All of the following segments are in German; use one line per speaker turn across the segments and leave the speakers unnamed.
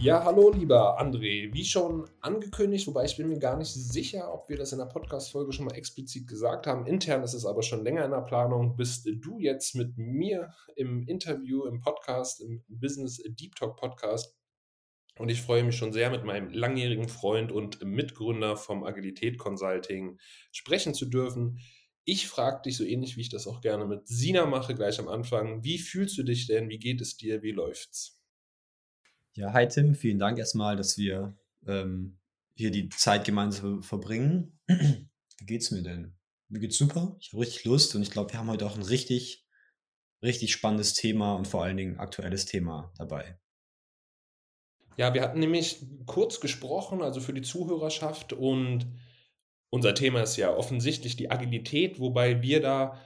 Ja, hallo lieber André. Wie schon angekündigt, wobei ich bin mir gar nicht sicher, ob wir das in der Podcast-Folge schon mal explizit gesagt haben. Intern ist es aber schon länger in der Planung. Bist du jetzt mit mir im Interview, im Podcast, im Business Deep Talk Podcast. Und ich freue mich schon sehr, mit meinem langjährigen Freund und Mitgründer vom Agilität Consulting sprechen zu dürfen. Ich frage dich so ähnlich, wie ich das auch gerne mit Sina mache, gleich am Anfang. Wie fühlst du dich denn? Wie geht es dir? Wie läuft's?
Ja, hi Tim, vielen Dank erstmal, dass wir ähm, hier die Zeit gemeinsam verbringen. Wie geht's mir denn? Mir geht's super, ich habe richtig Lust und ich glaube, wir haben heute auch ein richtig, richtig spannendes Thema und vor allen Dingen aktuelles Thema dabei.
Ja, wir hatten nämlich kurz gesprochen, also für die Zuhörerschaft und unser Thema ist ja offensichtlich die Agilität, wobei wir da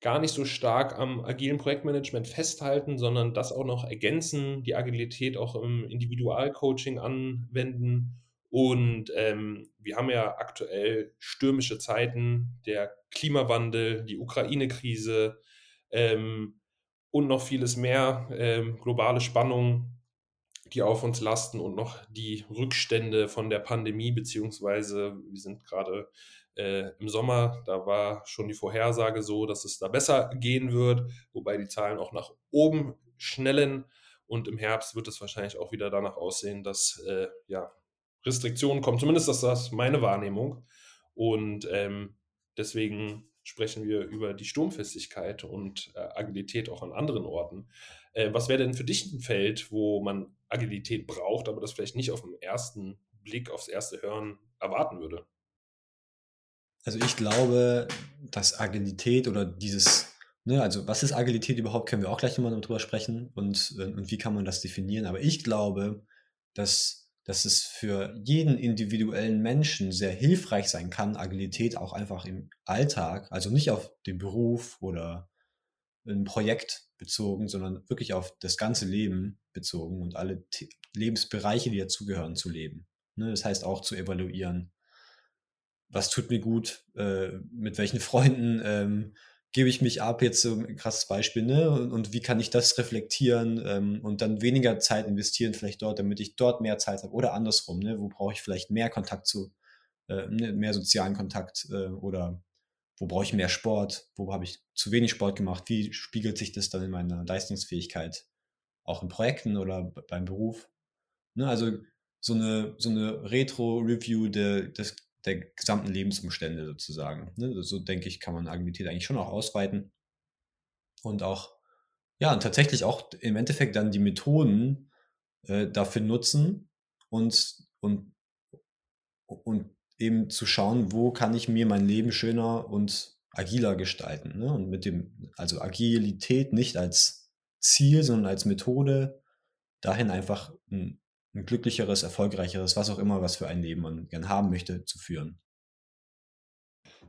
gar nicht so stark am agilen Projektmanagement festhalten, sondern das auch noch ergänzen, die Agilität auch im Individualcoaching anwenden. Und ähm, wir haben ja aktuell stürmische Zeiten, der Klimawandel, die Ukraine-Krise ähm, und noch vieles mehr, ähm, globale Spannungen, die auf uns lasten und noch die Rückstände von der Pandemie, beziehungsweise wir sind gerade äh, Im Sommer, da war schon die Vorhersage so, dass es da besser gehen wird, wobei die Zahlen auch nach oben schnellen. Und im Herbst wird es wahrscheinlich auch wieder danach aussehen, dass äh, ja, Restriktionen kommen. Zumindest ist das meine Wahrnehmung. Und ähm, deswegen sprechen wir über die Sturmfestigkeit und äh, Agilität auch an anderen Orten. Äh, was wäre denn für dich ein Feld, wo man Agilität braucht, aber das vielleicht nicht auf den ersten Blick, aufs erste Hören erwarten würde?
Also ich glaube, dass Agilität oder dieses, ne, also was ist Agilität überhaupt, können wir auch gleich nochmal drüber sprechen und, äh, und wie kann man das definieren. Aber ich glaube, dass, dass es für jeden individuellen Menschen sehr hilfreich sein kann, Agilität auch einfach im Alltag, also nicht auf den Beruf oder ein Projekt bezogen, sondern wirklich auf das ganze Leben bezogen und alle Lebensbereiche, die dazugehören, zu leben. Ne, das heißt auch zu evaluieren, was tut mir gut, äh, mit welchen Freunden ähm, gebe ich mich ab, jetzt so ein krasses Beispiel, ne? Und, und wie kann ich das reflektieren ähm, und dann weniger Zeit investieren, vielleicht dort, damit ich dort mehr Zeit habe oder andersrum, ne? Wo brauche ich vielleicht mehr Kontakt zu, äh, ne, mehr sozialen Kontakt äh, oder wo brauche ich mehr Sport, wo habe ich zu wenig Sport gemacht, wie spiegelt sich das dann in meiner Leistungsfähigkeit, auch in Projekten oder beim Beruf. Ne? Also so eine, so eine Retro-Review de, des der gesamten Lebensumstände sozusagen. Ne? So denke ich, kann man Agilität eigentlich schon auch ausweiten. Und auch, ja, und tatsächlich auch im Endeffekt dann die Methoden äh, dafür nutzen und, und, und eben zu schauen, wo kann ich mir mein Leben schöner und agiler gestalten. Ne? Und mit dem, also Agilität nicht als Ziel, sondern als Methode, dahin einfach ein ein glücklicheres, erfolgreicheres, was auch immer, was für ein Leben man gern haben möchte, zu führen.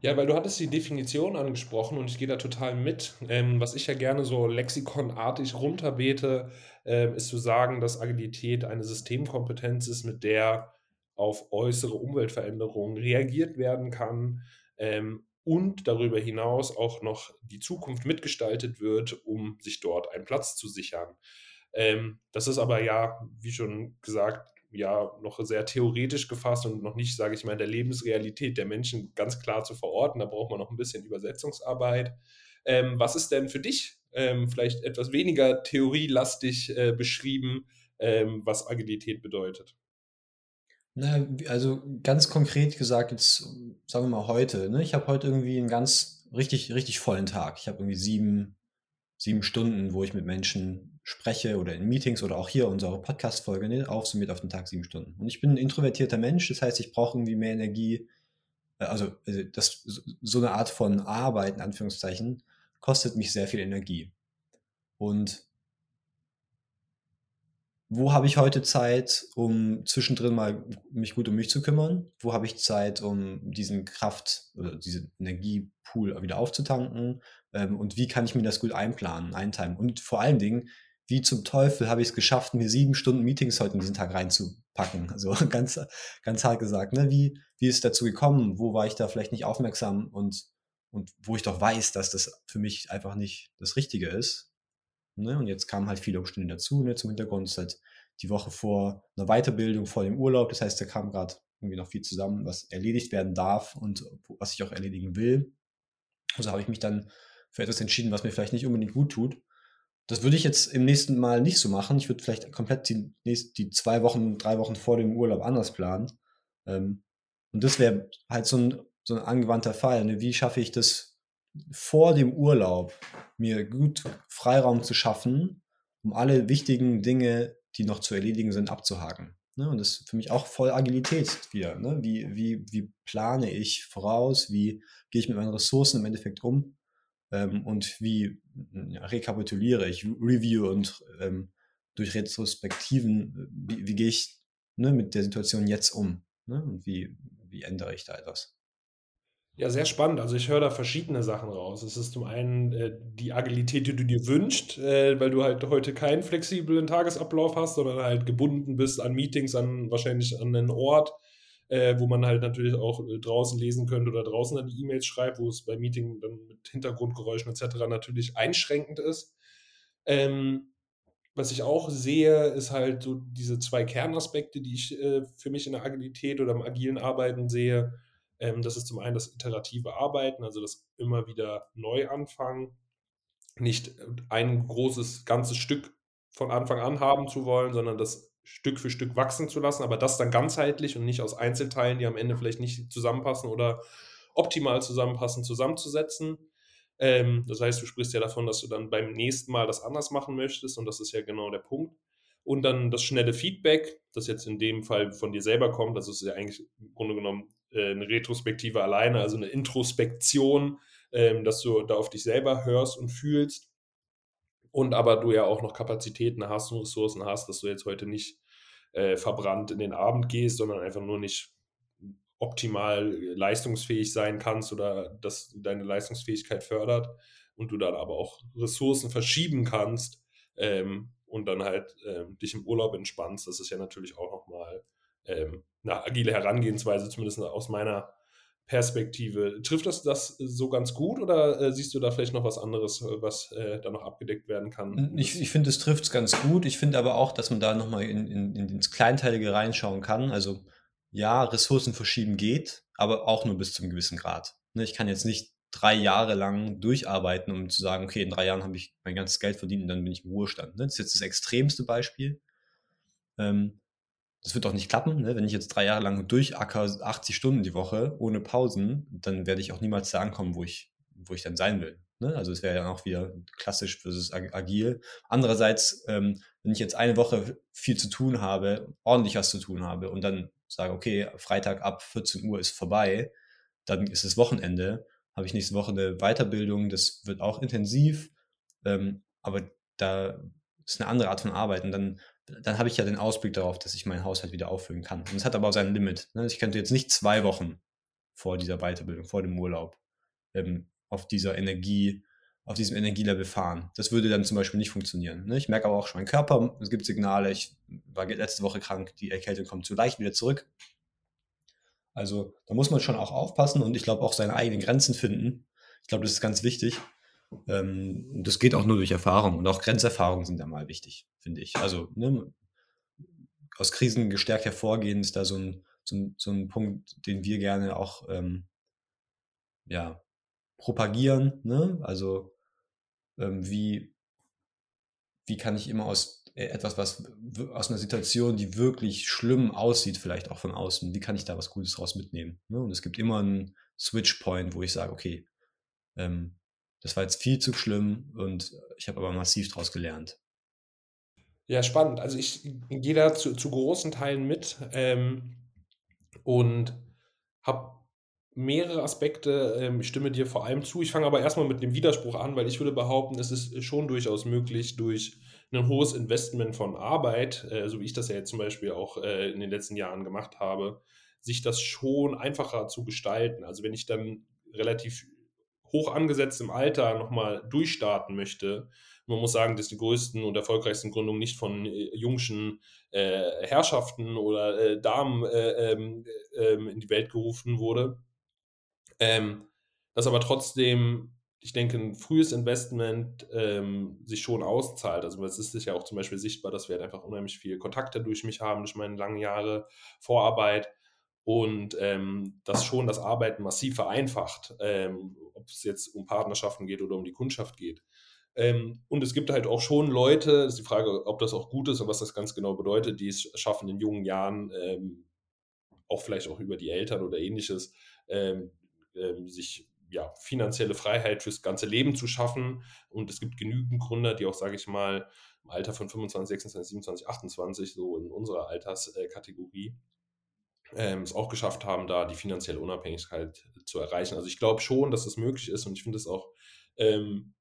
Ja, weil du hattest die Definition angesprochen und ich gehe da total mit. Ähm, was ich ja gerne so lexikonartig runterbete, ähm, ist zu sagen, dass Agilität eine Systemkompetenz ist, mit der auf äußere Umweltveränderungen reagiert werden kann ähm, und darüber hinaus auch noch die Zukunft mitgestaltet wird, um sich dort einen Platz zu sichern. Ähm, das ist aber ja, wie schon gesagt, ja noch sehr theoretisch gefasst und noch nicht, sage ich mal, in der Lebensrealität der Menschen ganz klar zu verorten. Da braucht man noch ein bisschen Übersetzungsarbeit. Ähm, was ist denn für dich ähm, vielleicht etwas weniger theorielastig äh, beschrieben, ähm, was Agilität bedeutet?
Na, also ganz konkret gesagt, jetzt sagen wir mal heute. Ne? Ich habe heute irgendwie einen ganz richtig, richtig vollen Tag. Ich habe irgendwie sieben, sieben Stunden, wo ich mit Menschen spreche oder in Meetings oder auch hier unsere Podcast-Folge, ne, aufsummiert auf den Tag sieben Stunden. Und ich bin ein introvertierter Mensch, das heißt, ich brauche irgendwie mehr Energie. Äh, also, also das, so eine Art von Arbeit, in Anführungszeichen, kostet mich sehr viel Energie. Und wo habe ich heute Zeit, um zwischendrin mal mich gut um mich zu kümmern? Wo habe ich Zeit, um diesen Kraft oder diesen Energiepool wieder aufzutanken? Ähm, und wie kann ich mir das gut einplanen, einteilen? Und vor allen Dingen, wie zum Teufel habe ich es geschafft, mir sieben Stunden Meetings heute in diesen Tag reinzupacken? Also ganz, ganz hart gesagt, ne? Wie, wie ist es dazu gekommen? Wo war ich da vielleicht nicht aufmerksam und, und wo ich doch weiß, dass das für mich einfach nicht das Richtige ist? Ne? Und jetzt kamen halt viele Umstände dazu, ne? zum Hintergrund ist halt die Woche vor einer Weiterbildung, vor dem Urlaub. Das heißt, da kam gerade irgendwie noch viel zusammen, was erledigt werden darf und was ich auch erledigen will. Also habe ich mich dann für etwas entschieden, was mir vielleicht nicht unbedingt gut tut. Das würde ich jetzt im nächsten Mal nicht so machen. Ich würde vielleicht komplett die, nächst, die zwei Wochen, drei Wochen vor dem Urlaub anders planen. Ähm, und das wäre halt so ein, so ein angewandter Fall. Ne? Wie schaffe ich das vor dem Urlaub, mir gut Freiraum zu schaffen, um alle wichtigen Dinge, die noch zu erledigen sind, abzuhaken. Ne? Und das ist für mich auch voll Agilität wieder. Ne? Wie, wie, wie plane ich voraus? Wie gehe ich mit meinen Ressourcen im Endeffekt um? Ähm, und wie ja, rekapituliere ich, review und ähm, durch Retrospektiven, wie, wie gehe ich ne, mit der Situation jetzt um? Und wie, wie ändere ich da etwas?
Ja, sehr spannend. Also ich höre da verschiedene Sachen raus. Es ist zum einen äh, die Agilität, die du dir wünschst, äh, weil du halt heute keinen flexiblen Tagesablauf hast, sondern halt gebunden bist an Meetings, an wahrscheinlich an einen Ort, äh, wo man halt natürlich auch äh, draußen lesen könnte oder draußen dann die E-Mails schreibt, wo es bei Meeting dann mit Hintergrundgeräuschen etc. natürlich einschränkend ist. Ähm, was ich auch sehe, ist halt so diese zwei Kernaspekte, die ich äh, für mich in der Agilität oder im agilen Arbeiten sehe ähm, das ist zum einen das iterative Arbeiten, also das immer wieder neu anfangen, nicht ein großes ganzes Stück von Anfang an haben zu wollen, sondern das Stück für Stück wachsen zu lassen, aber das dann ganzheitlich und nicht aus Einzelteilen, die am Ende vielleicht nicht zusammenpassen oder optimal zusammenpassen, zusammenzusetzen. Ähm, das heißt, du sprichst ja davon, dass du dann beim nächsten Mal das anders machen möchtest und das ist ja genau der Punkt. Und dann das schnelle Feedback, das jetzt in dem Fall von dir selber kommt, das ist ja eigentlich im Grunde genommen äh, eine Retrospektive alleine, also eine Introspektion, ähm, dass du da auf dich selber hörst und fühlst. Und aber du ja auch noch Kapazitäten hast und Ressourcen hast, dass du jetzt heute nicht äh, verbrannt in den Abend gehst, sondern einfach nur nicht optimal leistungsfähig sein kannst oder dass deine Leistungsfähigkeit fördert und du dann aber auch Ressourcen verschieben kannst ähm, und dann halt ähm, dich im Urlaub entspannst. Das ist ja natürlich auch nochmal ähm, eine agile Herangehensweise, zumindest aus meiner Perspektive. Trifft das das so ganz gut oder äh, siehst du da vielleicht noch was anderes, äh, was äh, da noch abgedeckt werden kann?
Ich, ich finde, es trifft es ganz gut. Ich finde aber auch, dass man da nochmal in, in, in ins Kleinteilige reinschauen kann. Also ja, Ressourcen verschieben geht, aber auch nur bis zum gewissen Grad. Ne, ich kann jetzt nicht drei Jahre lang durcharbeiten, um zu sagen, okay, in drei Jahren habe ich mein ganzes Geld verdient und dann bin ich im Ruhestand. Ne? Das ist jetzt das extremste Beispiel. Ähm, das wird doch nicht klappen. Ne? Wenn ich jetzt drei Jahre lang durchacker 80 Stunden die Woche ohne Pausen, dann werde ich auch niemals da ankommen, wo ich, wo ich dann sein will. Ne? Also es wäre ja auch wieder klassisch versus agil. Andererseits, ähm, wenn ich jetzt eine Woche viel zu tun habe, ordentlich was zu tun habe und dann sage, okay, Freitag ab 14 Uhr ist vorbei, dann ist es Wochenende, habe ich nächste Woche eine Weiterbildung, das wird auch intensiv, ähm, aber da ist eine andere Art von Arbeit und dann dann habe ich ja den Ausblick darauf, dass ich meinen Haushalt wieder auffüllen kann. Und es hat aber auch sein Limit. Ne? Ich könnte jetzt nicht zwei Wochen vor dieser Weiterbildung, vor dem Urlaub, ähm, auf dieser Energie, auf diesem Energielevel fahren. Das würde dann zum Beispiel nicht funktionieren. Ne? Ich merke aber auch schon meinen Körper, es gibt Signale, ich war letzte Woche krank, die Erkältung kommt zu leicht wieder zurück. Also da muss man schon auch aufpassen und ich glaube auch seine eigenen Grenzen finden. Ich glaube, das ist ganz wichtig. Ähm, das geht auch nur durch Erfahrung und auch Grenzerfahrungen sind da mal wichtig, finde ich. Also ne, aus Krisen gestärkt hervorgehen ist da so ein, so ein, so ein Punkt, den wir gerne auch ähm, ja, propagieren. Ne? Also ähm, wie, wie kann ich immer aus äh, etwas, was aus einer Situation, die wirklich schlimm aussieht, vielleicht auch von außen, wie kann ich da was Gutes raus mitnehmen? Ne? Und es gibt immer einen Switch-Point, wo ich sage, okay, ähm, das war jetzt viel zu schlimm und ich habe aber massiv daraus gelernt.
Ja, spannend. Also ich gehe da zu, zu großen Teilen mit ähm, und habe mehrere Aspekte. Ähm, ich stimme dir vor allem zu. Ich fange aber erstmal mit dem Widerspruch an, weil ich würde behaupten, es ist schon durchaus möglich, durch ein hohes Investment von Arbeit, äh, so wie ich das ja jetzt zum Beispiel auch äh, in den letzten Jahren gemacht habe, sich das schon einfacher zu gestalten. Also wenn ich dann relativ hoch angesetzt im Alter nochmal durchstarten möchte, man muss sagen, dass die größten und erfolgreichsten Gründungen nicht von äh, jungschen äh, Herrschaften oder äh, Damen äh, ähm, ähm, in die Welt gerufen wurde. Ähm, dass aber trotzdem, ich denke, ein frühes Investment ähm, sich schon auszahlt. Also es ist ja auch zum Beispiel sichtbar, dass wir halt einfach unheimlich viele Kontakte durch mich haben, durch meine langen Jahre Vorarbeit und ähm, das schon das Arbeiten massiv vereinfacht, ähm, ob es jetzt um Partnerschaften geht oder um die Kundschaft geht. Ähm, und es gibt halt auch schon Leute, ist die Frage, ob das auch gut ist und was das ganz genau bedeutet, die es schaffen in jungen Jahren, ähm, auch vielleicht auch über die Eltern oder ähnliches, ähm, ähm, sich ja, finanzielle Freiheit fürs ganze Leben zu schaffen. Und es gibt genügend Gründer, die auch, sage ich mal, im Alter von 25, 26, 27, 28, so in unserer Alterskategorie, ähm, es auch geschafft haben, da die finanzielle Unabhängigkeit zu erreichen. Also ich glaube schon, dass das möglich ist und ich finde es auch ähm,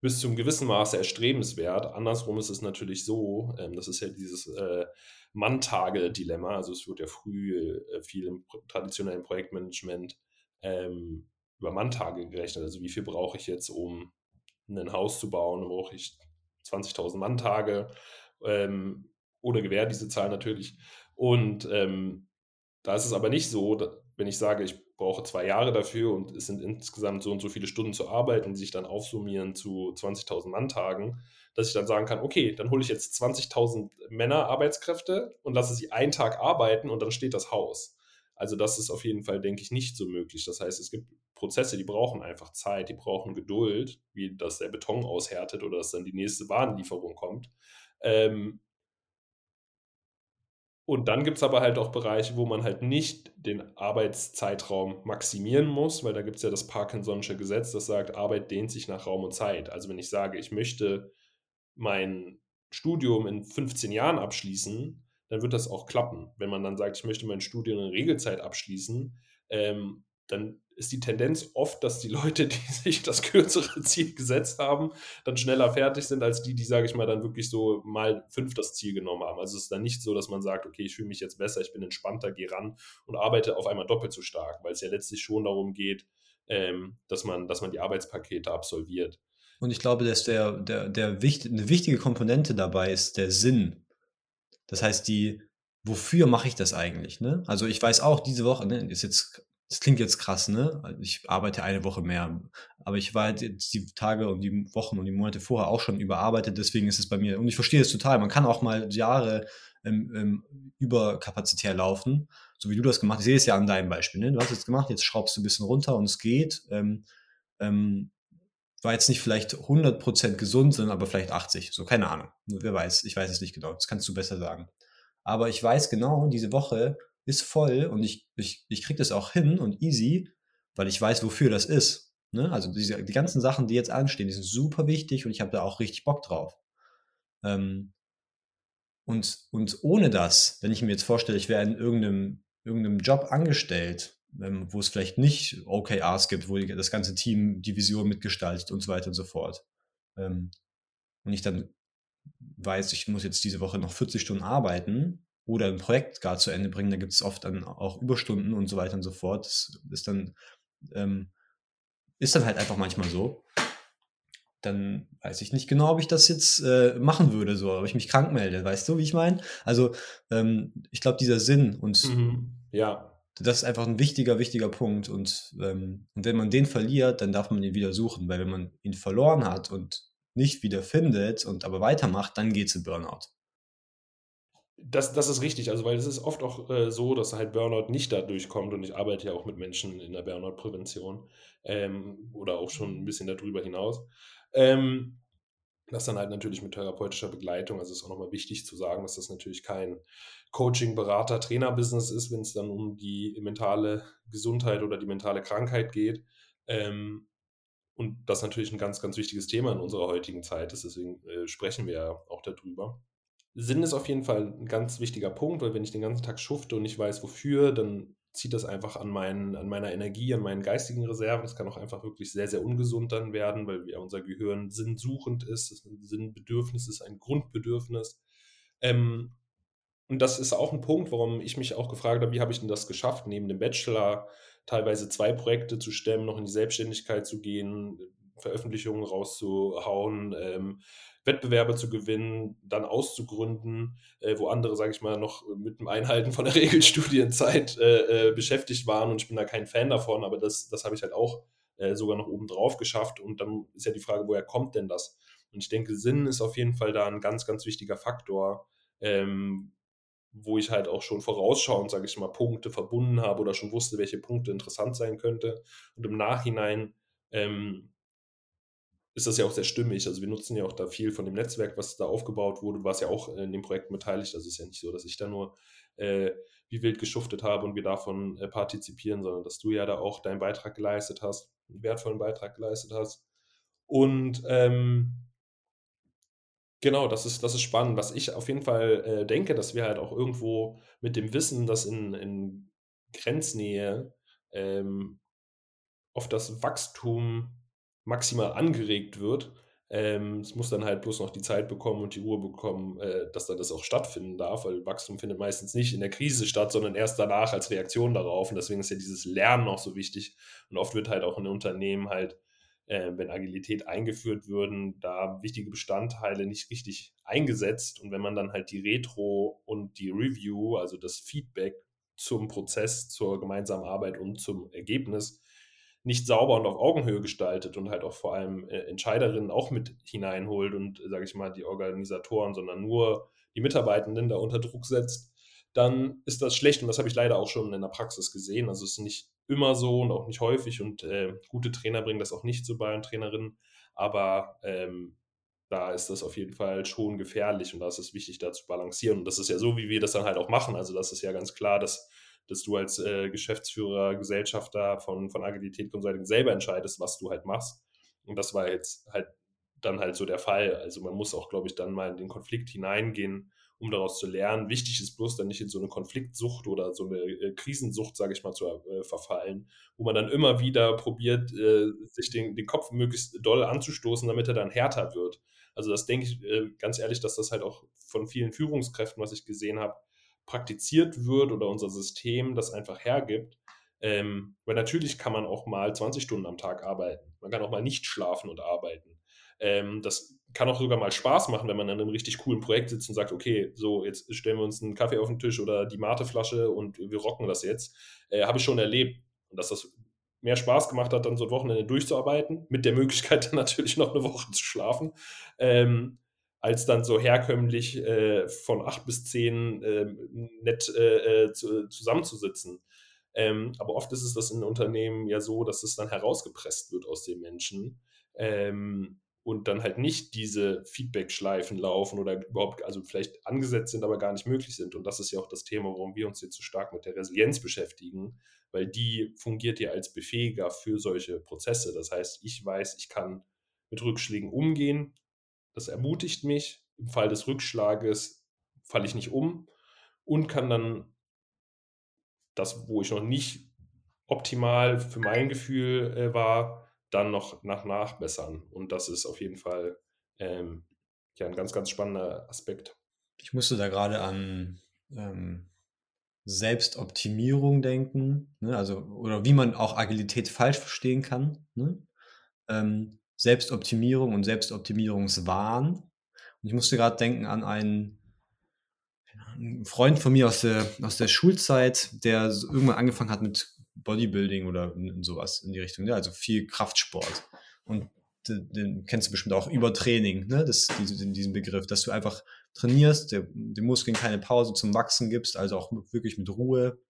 bis zum gewissen Maße erstrebenswert. Andersrum ist es natürlich so, ähm, das ist ja dieses äh, Manntage-Dilemma. Also es wird ja früh äh, viel im traditionellen Projektmanagement ähm, über Manntage gerechnet. Also wie viel brauche ich jetzt, um ein Haus zu bauen? Brauche ich 20.000 Manntage ähm, oder gewährt diese Zahl natürlich. Und ähm, da ist es aber nicht so, wenn ich sage, ich brauche zwei Jahre dafür und es sind insgesamt so und so viele Stunden zu arbeiten, die sich dann aufsummieren zu 20.000 Manntagen, dass ich dann sagen kann, okay, dann hole ich jetzt 20.000 Männer Arbeitskräfte und lasse sie einen Tag arbeiten und dann steht das Haus. Also das ist auf jeden Fall, denke ich, nicht so möglich. Das heißt, es gibt Prozesse, die brauchen einfach Zeit, die brauchen Geduld, wie dass der Beton aushärtet oder dass dann die nächste Warenlieferung kommt. Ähm, und dann gibt es aber halt auch Bereiche, wo man halt nicht den Arbeitszeitraum maximieren muss, weil da gibt es ja das Parkinson'sche Gesetz, das sagt, Arbeit dehnt sich nach Raum und Zeit. Also wenn ich sage, ich möchte mein Studium in 15 Jahren abschließen, dann wird das auch klappen. Wenn man dann sagt, ich möchte mein Studium in Regelzeit abschließen, ähm, dann ist die Tendenz oft, dass die Leute, die sich das kürzere Ziel gesetzt haben, dann schneller fertig sind, als die, die, sage ich mal, dann wirklich so mal fünf das Ziel genommen haben. Also es ist dann nicht so, dass man sagt, okay, ich fühle mich jetzt besser, ich bin entspannter, gehe ran und arbeite auf einmal doppelt so stark, weil es ja letztlich schon darum geht, ähm, dass, man, dass man die Arbeitspakete absolviert.
Und ich glaube, dass der, der, der wichtig, eine wichtige Komponente dabei ist der Sinn. Das heißt, die, wofür mache ich das eigentlich? Ne? Also ich weiß auch, diese Woche, ne, ist jetzt, das klingt jetzt krass, ne? Also ich arbeite eine Woche mehr, aber ich war halt die Tage und die Wochen und die Monate vorher auch schon überarbeitet, deswegen ist es bei mir, und ich verstehe es total, man kann auch mal Jahre ähm, ähm, überkapazitär laufen, so wie du das gemacht hast. Ich sehe es ja an deinem Beispiel, ne? Du hast es gemacht, jetzt schraubst du ein bisschen runter und es geht. Ähm, ähm, war jetzt nicht vielleicht 100% gesund, sondern aber vielleicht 80, so keine Ahnung. Wer weiß, ich weiß es nicht genau, das kannst du besser sagen. Aber ich weiß genau, diese Woche ist voll und ich, ich, ich kriege das auch hin und easy, weil ich weiß, wofür das ist. Ne? Also diese, die ganzen Sachen, die jetzt anstehen, die sind super wichtig und ich habe da auch richtig Bock drauf. Ähm, und, und ohne das, wenn ich mir jetzt vorstelle, ich wäre in irgendeinem, irgendeinem Job angestellt, ähm, wo es vielleicht nicht OKRs gibt, wo das ganze Team die Vision mitgestaltet und so weiter und so fort. Ähm, und ich dann weiß, ich muss jetzt diese Woche noch 40 Stunden arbeiten oder ein Projekt gar zu Ende bringen, da gibt es oft dann auch Überstunden und so weiter und so fort. Das ist dann, ähm, ist dann halt einfach manchmal so. Dann weiß ich nicht genau, ob ich das jetzt äh, machen würde, so, ob ich mich krank melde, weißt du, wie ich meine? Also, ähm, ich glaube, dieser Sinn und
mhm. ja
das ist einfach ein wichtiger, wichtiger Punkt. Und, ähm, und wenn man den verliert, dann darf man ihn wieder suchen, weil wenn man ihn verloren hat und nicht wieder findet und aber weitermacht, dann geht es in Burnout.
Das, das ist richtig, also weil es ist oft auch äh, so, dass halt Burnout nicht dadurch kommt und ich arbeite ja auch mit Menschen in der Burnout-Prävention ähm, oder auch schon ein bisschen darüber hinaus. Ähm, das dann halt natürlich mit therapeutischer Begleitung. Also ist auch nochmal wichtig zu sagen, dass das natürlich kein Coaching, Berater, Trainer-Business ist, wenn es dann um die mentale Gesundheit oder die mentale Krankheit geht. Ähm, und das natürlich ein ganz, ganz wichtiges Thema in unserer heutigen Zeit ist. Deswegen äh, sprechen wir ja auch darüber. Sinn ist auf jeden Fall ein ganz wichtiger Punkt, weil wenn ich den ganzen Tag schufte und nicht weiß, wofür, dann zieht das einfach an, meinen, an meiner Energie, an meinen geistigen Reserven. Es kann auch einfach wirklich sehr, sehr ungesund dann werden, weil ja unser Gehirn sinnsuchend ist. Ein Sinnbedürfnis, ist ein Grundbedürfnis. Ähm, und das ist auch ein Punkt, warum ich mich auch gefragt habe, wie habe ich denn das geschafft, neben dem Bachelor teilweise zwei Projekte zu stemmen, noch in die Selbstständigkeit zu gehen, Veröffentlichungen rauszuhauen, ähm, Wettbewerbe zu gewinnen, dann auszugründen, äh, wo andere, sage ich mal, noch mit dem Einhalten von der Regelstudienzeit äh, äh, beschäftigt waren und ich bin da kein Fan davon, aber das, das habe ich halt auch äh, sogar noch oben drauf geschafft und dann ist ja die Frage, woher kommt denn das? Und ich denke, Sinn ist auf jeden Fall da ein ganz, ganz wichtiger Faktor, ähm, wo ich halt auch schon vorausschauend, sage ich mal, Punkte verbunden habe oder schon wusste, welche Punkte interessant sein könnte. Und im Nachhinein ähm, ist das ja auch sehr stimmig. Also wir nutzen ja auch da viel von dem Netzwerk, was da aufgebaut wurde. Du warst ja auch in dem Projekt beteiligt. Also es ist ja nicht so, dass ich da nur äh, wie wild geschuftet habe und wir davon äh, partizipieren, sondern dass du ja da auch deinen Beitrag geleistet hast, einen wertvollen Beitrag geleistet hast. Und ähm, genau, das ist, das ist spannend. Was ich auf jeden Fall äh, denke, dass wir halt auch irgendwo mit dem Wissen, dass in, in Grenznähe ähm, oft das Wachstum maximal angeregt wird. Ähm, es muss dann halt bloß noch die Zeit bekommen und die Ruhe bekommen, äh, dass dann das auch stattfinden darf, weil Wachstum findet meistens nicht in der Krise statt, sondern erst danach als Reaktion darauf. Und deswegen ist ja dieses Lernen auch so wichtig. Und oft wird halt auch in Unternehmen halt, äh, wenn Agilität eingeführt würden, da wichtige Bestandteile nicht richtig eingesetzt. Und wenn man dann halt die Retro und die Review, also das Feedback zum Prozess, zur gemeinsamen Arbeit und zum Ergebnis nicht sauber und auf Augenhöhe gestaltet und halt auch vor allem äh, Entscheiderinnen auch mit hineinholt und, äh, sage ich mal, die Organisatoren, sondern nur die Mitarbeitenden da unter Druck setzt, dann ist das schlecht und das habe ich leider auch schon in der Praxis gesehen. Also es ist nicht immer so und auch nicht häufig und äh, gute Trainer bringen das auch nicht so bei und Trainerinnen, aber ähm, da ist das auf jeden Fall schon gefährlich und da ist es wichtig, da zu balancieren. Und das ist ja so, wie wir das dann halt auch machen. Also das ist ja ganz klar, dass dass du als äh, Geschäftsführer, Gesellschafter von, von Agilität Consulting selber entscheidest, was du halt machst. Und das war jetzt halt dann halt so der Fall. Also man muss auch, glaube ich, dann mal in den Konflikt hineingehen, um daraus zu lernen. Wichtig ist bloß dann nicht in so eine Konfliktsucht oder so eine äh, Krisensucht, sage ich mal, zu äh, verfallen, wo man dann immer wieder probiert, äh, sich den, den Kopf möglichst doll anzustoßen, damit er dann härter wird. Also das denke ich äh, ganz ehrlich, dass das halt auch von vielen Führungskräften, was ich gesehen habe, praktiziert wird oder unser System das einfach hergibt. Ähm, weil natürlich kann man auch mal 20 Stunden am Tag arbeiten. Man kann auch mal nicht schlafen und arbeiten. Ähm, das kann auch sogar mal Spaß machen, wenn man an einem richtig coolen Projekt sitzt und sagt, okay, so, jetzt stellen wir uns einen Kaffee auf den Tisch oder die Mateflasche und wir rocken das jetzt. Äh, Habe ich schon erlebt. Und dass das mehr Spaß gemacht hat, dann so ein Wochenende durchzuarbeiten, mit der Möglichkeit dann natürlich noch eine Woche zu schlafen. Ähm, als dann so herkömmlich äh, von acht bis zehn äh, nett äh, zu, zusammenzusitzen. Ähm, aber oft ist es das in Unternehmen ja so, dass es dann herausgepresst wird aus den Menschen ähm, und dann halt nicht diese Feedback-Schleifen laufen oder überhaupt, also vielleicht angesetzt sind, aber gar nicht möglich sind. Und das ist ja auch das Thema, warum wir uns jetzt so stark mit der Resilienz beschäftigen, weil die fungiert ja als Befähiger für solche Prozesse. Das heißt, ich weiß, ich kann mit Rückschlägen umgehen, das ermutigt mich. Im Fall des Rückschlages falle ich nicht um und kann dann das, wo ich noch nicht optimal für mein Gefühl äh, war, dann noch nach nachbessern. Und das ist auf jeden Fall ähm, ja, ein ganz, ganz spannender Aspekt.
Ich musste da gerade an ähm, Selbstoptimierung denken, ne? also, oder wie man auch Agilität falsch verstehen kann. Ne? Ähm, Selbstoptimierung und Selbstoptimierungswahn. Und ich musste gerade denken an einen, einen, Freund von mir aus der, aus der Schulzeit, der irgendwann angefangen hat mit Bodybuilding oder sowas in die Richtung, ja, also viel Kraftsport. Und den, den kennst du bestimmt auch Übertraining, ne? das, diesen, diesen Begriff, dass du einfach trainierst, den Muskeln keine Pause zum Wachsen gibst, also auch wirklich mit Ruhe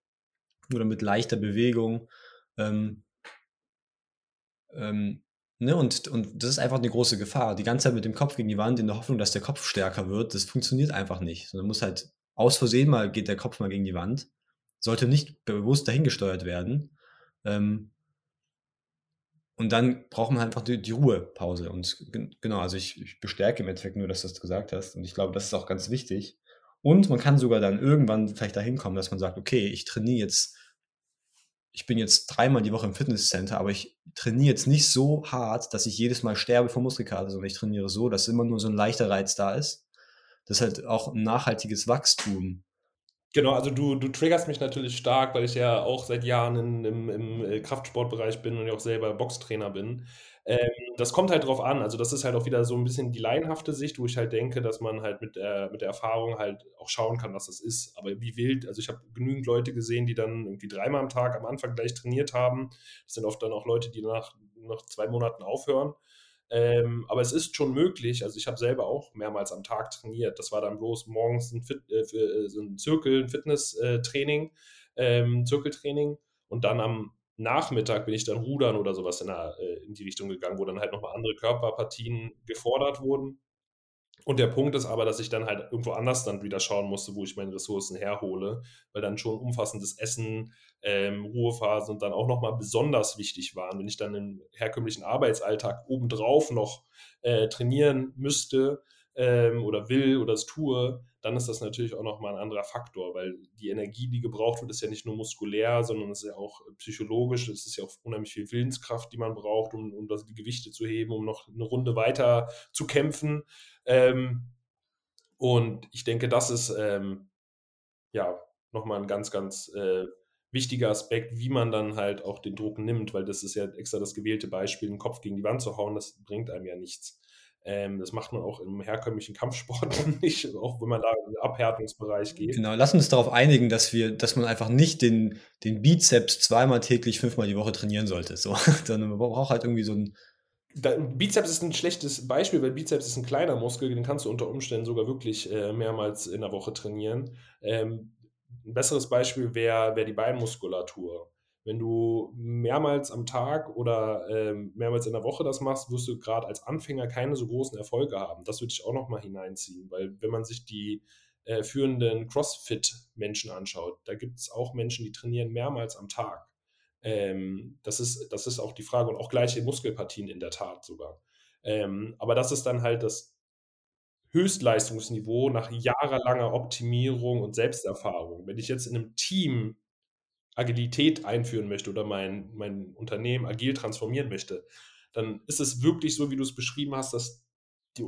oder mit leichter Bewegung. Ähm, ähm, Ne, und, und das ist einfach eine große Gefahr. Die ganze Zeit mit dem Kopf gegen die Wand in der Hoffnung, dass der Kopf stärker wird, das funktioniert einfach nicht. Sondern muss halt aus Versehen mal, geht der Kopf mal gegen die Wand. Sollte nicht bewusst dahingesteuert werden. Ähm, und dann braucht man einfach die, die Ruhepause. Und genau, also ich, ich bestärke im Endeffekt nur, dass du das gesagt hast. Und ich glaube, das ist auch ganz wichtig. Und man kann sogar dann irgendwann vielleicht dahin kommen, dass man sagt, okay, ich trainiere jetzt ich bin jetzt dreimal die Woche im Fitnesscenter, aber ich trainiere jetzt nicht so hart, dass ich jedes Mal sterbe vor Muskelkater, sondern ich trainiere so, dass immer nur so ein leichter Reiz da ist. Das ist halt auch ein nachhaltiges Wachstum.
Genau, also du, du triggerst mich natürlich stark, weil ich ja auch seit Jahren in, im, im äh, Kraftsportbereich bin und ja auch selber Boxtrainer bin. Ähm, das kommt halt drauf an. Also, das ist halt auch wieder so ein bisschen die laienhafte Sicht, wo ich halt denke, dass man halt mit der, mit der Erfahrung halt auch schauen kann, was das ist. Aber wie wild, also ich habe genügend Leute gesehen, die dann irgendwie dreimal am Tag am Anfang gleich trainiert haben. Das sind oft dann auch Leute, die nach, nach zwei Monaten aufhören. Ähm, aber es ist schon möglich. Also ich habe selber auch mehrmals am Tag trainiert. Das war dann bloß morgens ein, Fit, äh, äh, ein Zirkel, ein Fitness-Training, äh, ähm, Zirkeltraining. Und dann am Nachmittag bin ich dann rudern oder sowas in, der, äh, in die Richtung gegangen, wo dann halt nochmal andere Körperpartien gefordert wurden. Und der Punkt ist aber, dass ich dann halt irgendwo anders dann wieder schauen musste, wo ich meine Ressourcen herhole, weil dann schon umfassendes Essen, ähm, Ruhephasen und dann auch nochmal besonders wichtig waren. Wenn ich dann im herkömmlichen Arbeitsalltag obendrauf noch äh, trainieren müsste ähm, oder will oder es tue, dann ist das natürlich auch nochmal ein anderer Faktor, weil die Energie, die gebraucht wird, ist ja nicht nur muskulär, sondern es ist ja auch psychologisch, es ist ja auch unheimlich viel Willenskraft, die man braucht, um, um das, die Gewichte zu heben, um noch eine Runde weiter zu kämpfen. Ähm, und ich denke, das ist ähm, ja nochmal ein ganz, ganz äh, wichtiger Aspekt, wie man dann halt auch den Druck nimmt, weil das ist ja extra das gewählte Beispiel, den Kopf gegen die Wand zu hauen, das bringt einem ja nichts. Ähm, das macht man auch im herkömmlichen Kampfsport nicht, auch wenn man da in den Abhärtungsbereich geht.
Genau, lass uns darauf einigen, dass wir, dass man einfach nicht den, den Bizeps zweimal täglich, fünfmal die Woche trainieren sollte. So, sondern man braucht halt irgendwie so ein.
Da, Bizeps ist ein schlechtes Beispiel, weil Bizeps ist ein kleiner Muskel, den kannst du unter Umständen sogar wirklich äh, mehrmals in der Woche trainieren. Ähm, ein besseres Beispiel wäre wär die Beinmuskulatur. Wenn du mehrmals am Tag oder ähm, mehrmals in der Woche das machst, wirst du gerade als Anfänger keine so großen Erfolge haben. Das würde ich auch nochmal hineinziehen, weil wenn man sich die äh, führenden CrossFit-Menschen anschaut, da gibt es auch Menschen, die trainieren mehrmals am Tag. Ähm, das, ist, das ist auch die Frage und auch gleiche Muskelpartien in der Tat sogar. Ähm, aber das ist dann halt das Höchstleistungsniveau nach jahrelanger Optimierung und Selbsterfahrung. Wenn ich jetzt in einem Team Agilität einführen möchte oder mein, mein Unternehmen agil transformieren möchte, dann ist es wirklich so, wie du es beschrieben hast, dass die,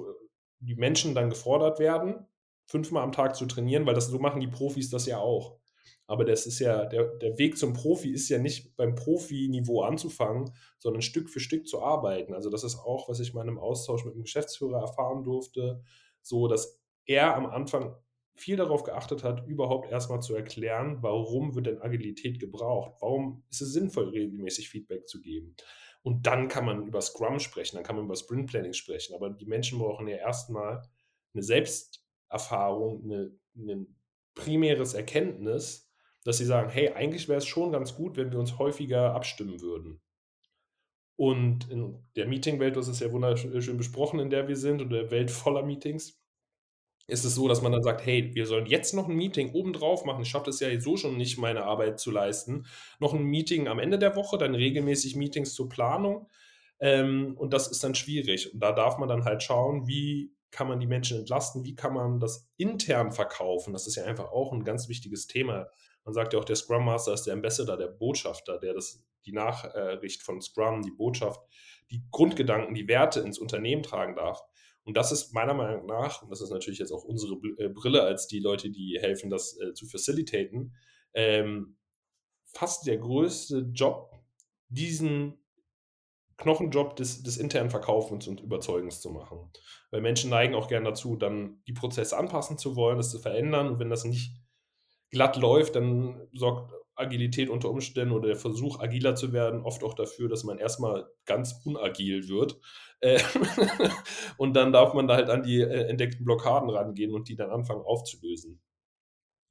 die Menschen dann gefordert werden, fünfmal am Tag zu trainieren, weil das so machen die Profis das ja auch. Aber das ist ja, der, der Weg zum Profi ist ja nicht beim Profi-Niveau anzufangen, sondern Stück für Stück zu arbeiten. Also das ist auch, was ich mal in einem Austausch mit dem Geschäftsführer erfahren durfte, so dass er am Anfang viel darauf geachtet hat, überhaupt erstmal zu erklären, warum wird denn Agilität gebraucht? Warum ist es sinnvoll, regelmäßig Feedback zu geben? Und dann kann man über Scrum sprechen, dann kann man über Sprint Planning sprechen. Aber die Menschen brauchen ja erstmal eine Selbsterfahrung, eine, ein primäres Erkenntnis, dass sie sagen, hey, eigentlich wäre es schon ganz gut, wenn wir uns häufiger abstimmen würden. Und in der Meetingwelt, das ist ja wunderschön besprochen, in der wir sind, und der Welt voller Meetings, ist es so, dass man dann sagt, hey, wir sollen jetzt noch ein Meeting obendrauf machen. Ich schaffe es ja so schon nicht, meine Arbeit zu leisten. Noch ein Meeting am Ende der Woche, dann regelmäßig Meetings zur Planung. Ähm, und das ist dann schwierig. Und da darf man dann halt schauen, wie kann man die Menschen entlasten, wie kann man das intern verkaufen. Das ist ja einfach auch ein ganz wichtiges Thema. Man sagt ja auch, der Scrum Master ist der Ambassador, der Botschafter, der das, die Nachricht von Scrum, die Botschaft, die Grundgedanken, die Werte ins Unternehmen tragen darf. Und das ist meiner Meinung nach, und das ist natürlich jetzt auch unsere äh, Brille als die Leute, die helfen, das äh, zu facilitaten, ähm, fast der größte Job, diesen Knochenjob des, des internen Verkaufens und Überzeugens zu machen. Weil Menschen neigen auch gern dazu, dann die Prozesse anpassen zu wollen, das zu verändern. Und wenn das nicht glatt läuft, dann sorgt Agilität unter Umständen oder der Versuch, agiler zu werden, oft auch dafür, dass man erstmal ganz unagil wird. Äh, und dann darf man da halt an die äh, entdeckten Blockaden rangehen und die dann anfangen aufzulösen.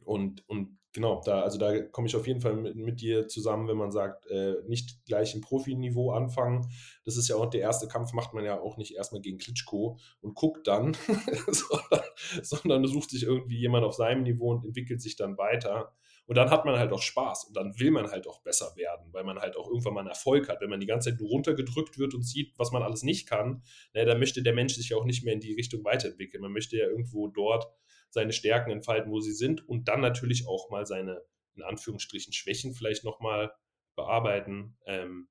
Und, und genau, da, also da komme ich auf jeden Fall mit, mit dir zusammen, wenn man sagt, äh, nicht gleich im Profiniveau anfangen. Das ist ja auch der erste Kampf, macht man ja auch nicht erstmal gegen Klitschko und guckt dann, sondern, sondern sucht sich irgendwie jemand auf seinem Niveau und entwickelt sich dann weiter. Und dann hat man halt auch Spaß und dann will man halt auch besser werden, weil man halt auch irgendwann mal einen Erfolg hat. Wenn man die ganze Zeit nur runtergedrückt wird und sieht, was man alles nicht kann, ne, dann möchte der Mensch sich ja auch nicht mehr in die Richtung weiterentwickeln. Man möchte ja irgendwo dort seine Stärken entfalten, wo sie sind und dann natürlich auch mal seine, in Anführungsstrichen, Schwächen vielleicht nochmal bearbeiten. Ähm,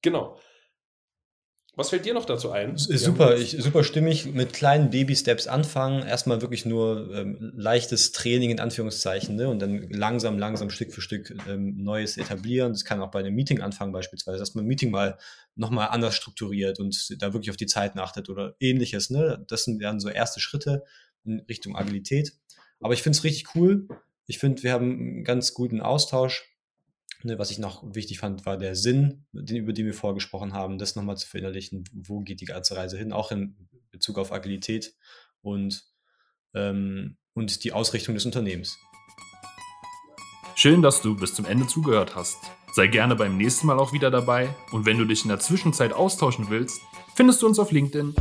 genau. Was fällt dir noch dazu ein?
Super, ich, super stimmig. Mit kleinen Baby-Steps anfangen. Erstmal wirklich nur ähm, leichtes Training in Anführungszeichen ne? und dann langsam, langsam Stück für Stück ähm, Neues etablieren. Das kann auch bei einem Meeting anfangen, beispielsweise, dass man ein Meeting mal nochmal anders strukturiert und da wirklich auf die Zeit achtet oder ähnliches. Ne? Das sind dann so erste Schritte in Richtung Agilität. Aber ich finde es richtig cool. Ich finde, wir haben einen ganz guten Austausch Ne, was ich noch wichtig fand, war der Sinn, den, über den wir vorgesprochen haben, das nochmal zu verinnerlichen, wo geht die ganze Reise hin, auch in Bezug auf Agilität und, ähm, und die Ausrichtung des Unternehmens.
Schön, dass du bis zum Ende zugehört hast. Sei gerne beim nächsten Mal auch wieder dabei und wenn du dich in der Zwischenzeit austauschen willst, findest du uns auf LinkedIn.